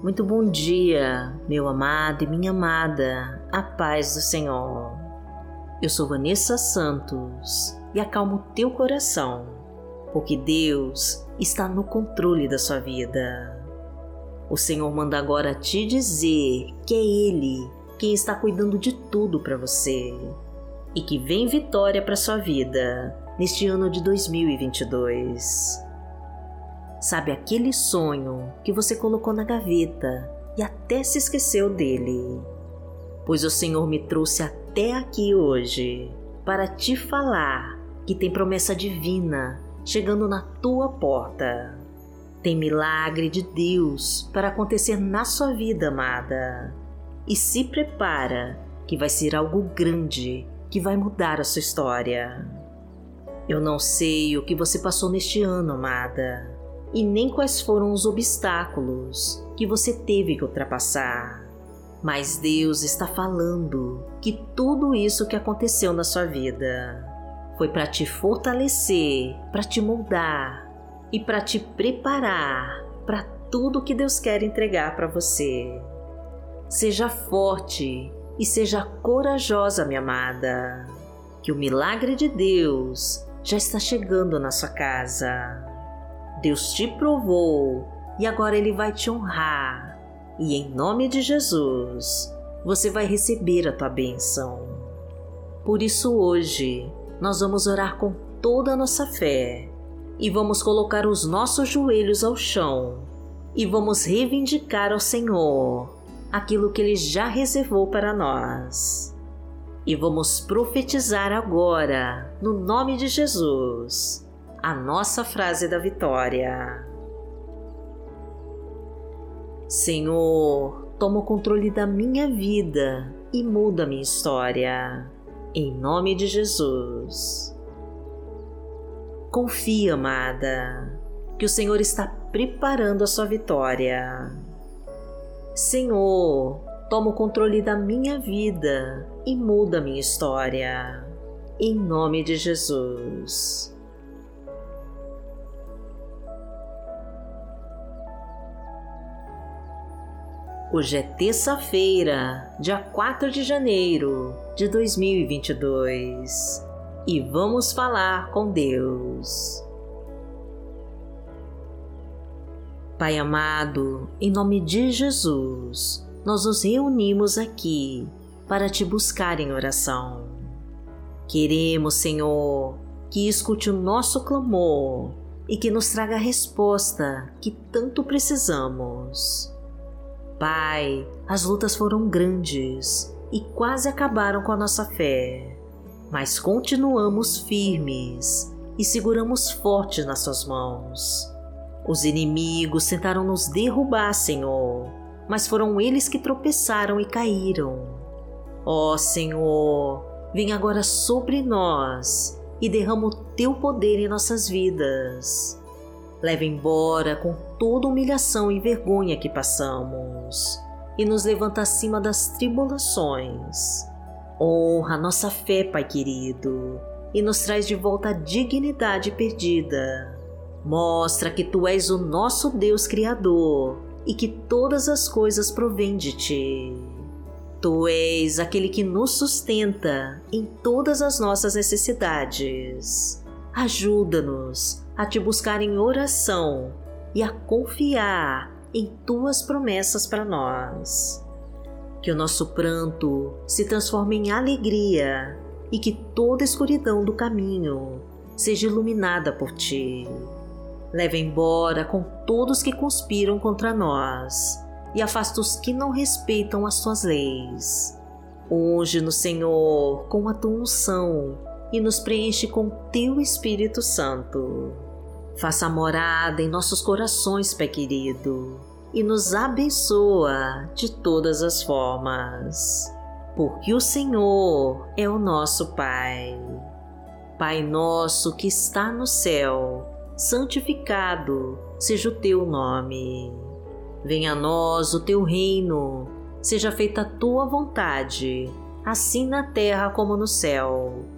Muito bom dia, meu amado e minha amada, a paz do Senhor. Eu sou Vanessa Santos e acalmo teu coração, porque Deus está no controle da sua vida. O Senhor manda agora te dizer que é Ele quem está cuidando de tudo para você e que vem vitória para sua vida neste ano de 2022. Sabe aquele sonho que você colocou na gaveta e até se esqueceu dele? Pois o Senhor me trouxe até aqui hoje para te falar que tem promessa divina chegando na tua porta. Tem milagre de Deus para acontecer na sua vida, amada. E se prepara que vai ser algo grande que vai mudar a sua história. Eu não sei o que você passou neste ano, amada e nem quais foram os obstáculos que você teve que ultrapassar. Mas Deus está falando que tudo isso que aconteceu na sua vida foi para te fortalecer, para te moldar e para te preparar para tudo que Deus quer entregar para você. Seja forte e seja corajosa, minha amada, que o milagre de Deus já está chegando na sua casa. Deus te provou e agora Ele vai te honrar. E em nome de Jesus, você vai receber a tua bênção. Por isso, hoje, nós vamos orar com toda a nossa fé e vamos colocar os nossos joelhos ao chão e vamos reivindicar ao Senhor aquilo que Ele já reservou para nós. E vamos profetizar agora, no nome de Jesus a nossa frase da vitória. Senhor, toma o controle da minha vida e muda a minha história. Em nome de Jesus. Confia, amada, que o Senhor está preparando a sua vitória. Senhor, toma o controle da minha vida e muda a minha história. Em nome de Jesus. Hoje é terça-feira, dia 4 de janeiro de 2022 e vamos falar com Deus. Pai amado, em nome de Jesus, nós nos reunimos aqui para te buscar em oração. Queremos, Senhor, que escute o nosso clamor e que nos traga a resposta que tanto precisamos. Pai, as lutas foram grandes e quase acabaram com a nossa fé, mas continuamos firmes e seguramos forte nas Suas mãos. Os inimigos tentaram nos derrubar, Senhor, mas foram eles que tropeçaram e caíram. Ó oh, Senhor, vem agora sobre nós e derrama o Teu poder em nossas vidas. Leva embora com toda humilhação e vergonha que passamos e nos levanta acima das tribulações. Honra nossa fé, Pai querido, e nos traz de volta a dignidade perdida. Mostra que Tu és o nosso Deus Criador e que todas as coisas provêm de Ti. Tu és aquele que nos sustenta em todas as nossas necessidades. Ajuda-nos a te buscar em oração e a confiar em tuas promessas para nós. Que o nosso pranto se transforme em alegria e que toda escuridão do caminho seja iluminada por ti. Leva embora com todos que conspiram contra nós e afasta os que não respeitam as tuas leis. Unge no Senhor com a tua unção e nos preenche com teu Espírito Santo Faça morada em nossos corações, Pai querido, e nos abençoa de todas as formas, porque o Senhor é o nosso Pai. Pai nosso que está no céu, santificado seja o teu nome. Venha a nós o teu reino, seja feita a tua vontade, assim na terra como no céu.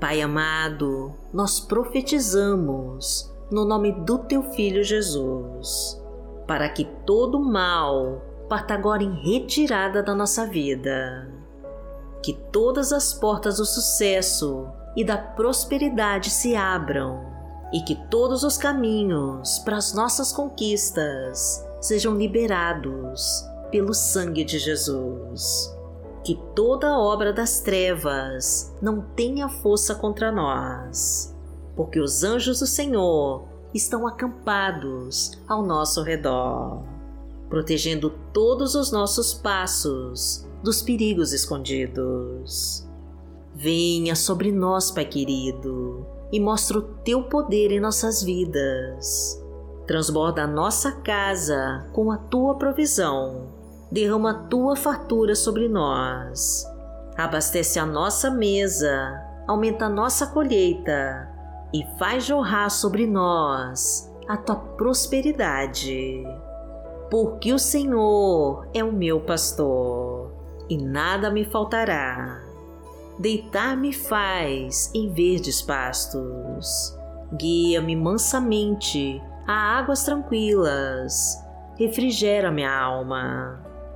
Pai amado, nós profetizamos no nome do Teu Filho Jesus, para que todo mal parta agora em retirada da nossa vida. Que todas as portas do sucesso e da prosperidade se abram e que todos os caminhos para as nossas conquistas sejam liberados pelo sangue de Jesus. Que toda obra das trevas não tenha força contra nós, porque os anjos do Senhor estão acampados ao nosso redor protegendo todos os nossos passos dos perigos escondidos. Venha sobre nós, Pai querido, e mostra o teu poder em nossas vidas. Transborda a nossa casa com a tua provisão. Derrama a tua fartura sobre nós. Abastece a nossa mesa, aumenta a nossa colheita e faz jorrar sobre nós a tua prosperidade porque o Senhor é o meu pastor e nada me faltará. Deitar-me faz em verdes pastos, guia-me mansamente a águas tranquilas, refrigera minha alma.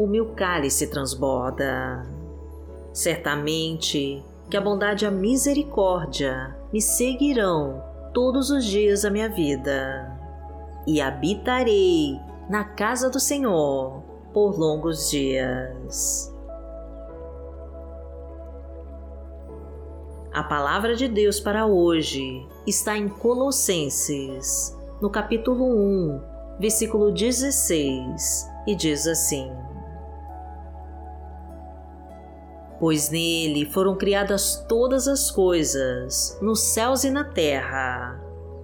o meu cálice transborda. Certamente que a bondade e a misericórdia me seguirão todos os dias da minha vida, e habitarei na casa do Senhor por longos dias. A palavra de Deus para hoje está em Colossenses, no capítulo 1, versículo 16, e diz assim: Pois nele foram criadas todas as coisas, nos céus e na terra,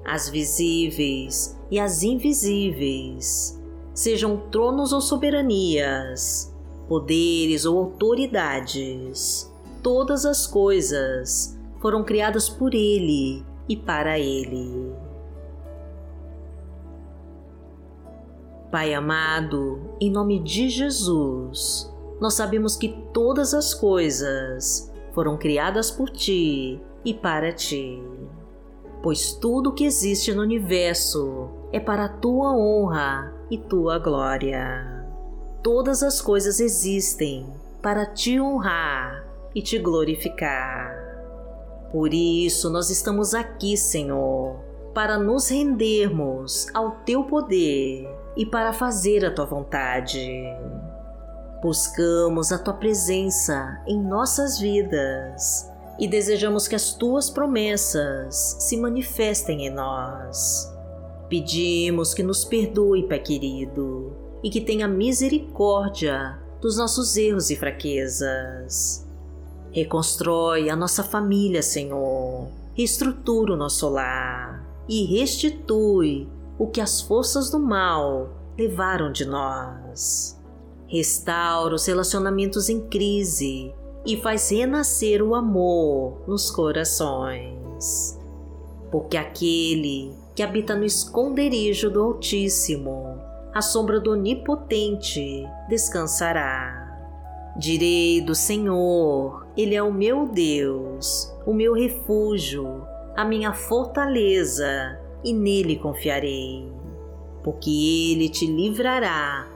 as visíveis e as invisíveis sejam tronos ou soberanias, poderes ou autoridades, todas as coisas foram criadas por Ele e para Ele. Pai amado, em nome de Jesus, nós sabemos que todas as coisas foram criadas por Ti e para Ti, pois tudo que existe no universo é para a Tua honra e tua glória. Todas as coisas existem para te honrar e te glorificar. Por isso nós estamos aqui, Senhor, para nos rendermos ao teu poder e para fazer a tua vontade. Buscamos a tua presença em nossas vidas e desejamos que as tuas promessas se manifestem em nós. Pedimos que nos perdoe, Pai querido, e que tenha misericórdia dos nossos erros e fraquezas. Reconstrói a nossa família, Senhor, reestrutura o nosso lar e restitui o que as forças do mal levaram de nós. Restaura os relacionamentos em crise e faz renascer o amor nos corações. Porque aquele que habita no esconderijo do Altíssimo, à sombra do Onipotente descansará. Direi do Senhor, Ele é o meu Deus, o meu refúgio, a minha fortaleza, e nele confiarei. Porque Ele te livrará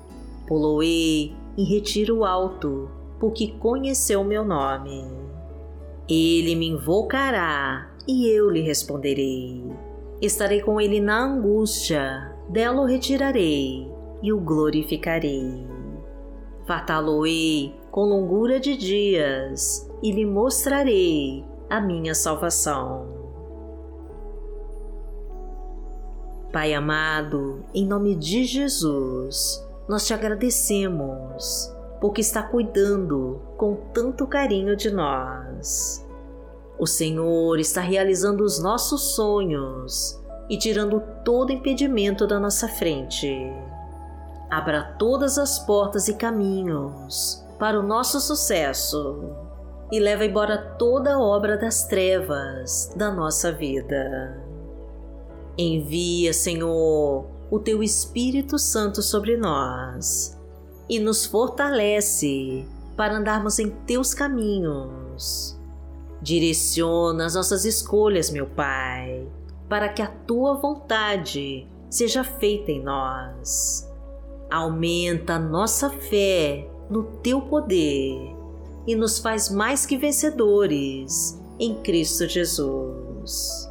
Poloei em retiro alto, porque conheceu meu nome. Ele me invocará e eu lhe responderei. Estarei com ele na angústia, dela o retirarei e o glorificarei. Fartá-lo-ei com longura de dias e lhe mostrarei a minha salvação. Pai amado, em nome de Jesus, nós te agradecemos porque está cuidando com tanto carinho de nós. O Senhor está realizando os nossos sonhos e tirando todo impedimento da nossa frente. Abra todas as portas e caminhos para o nosso sucesso e leva embora toda obra das trevas da nossa vida. Envia, Senhor, o teu Espírito Santo sobre nós e nos fortalece para andarmos em teus caminhos. Direciona as nossas escolhas, meu Pai, para que a tua vontade seja feita em nós. Aumenta a nossa fé no teu poder e nos faz mais que vencedores em Cristo Jesus.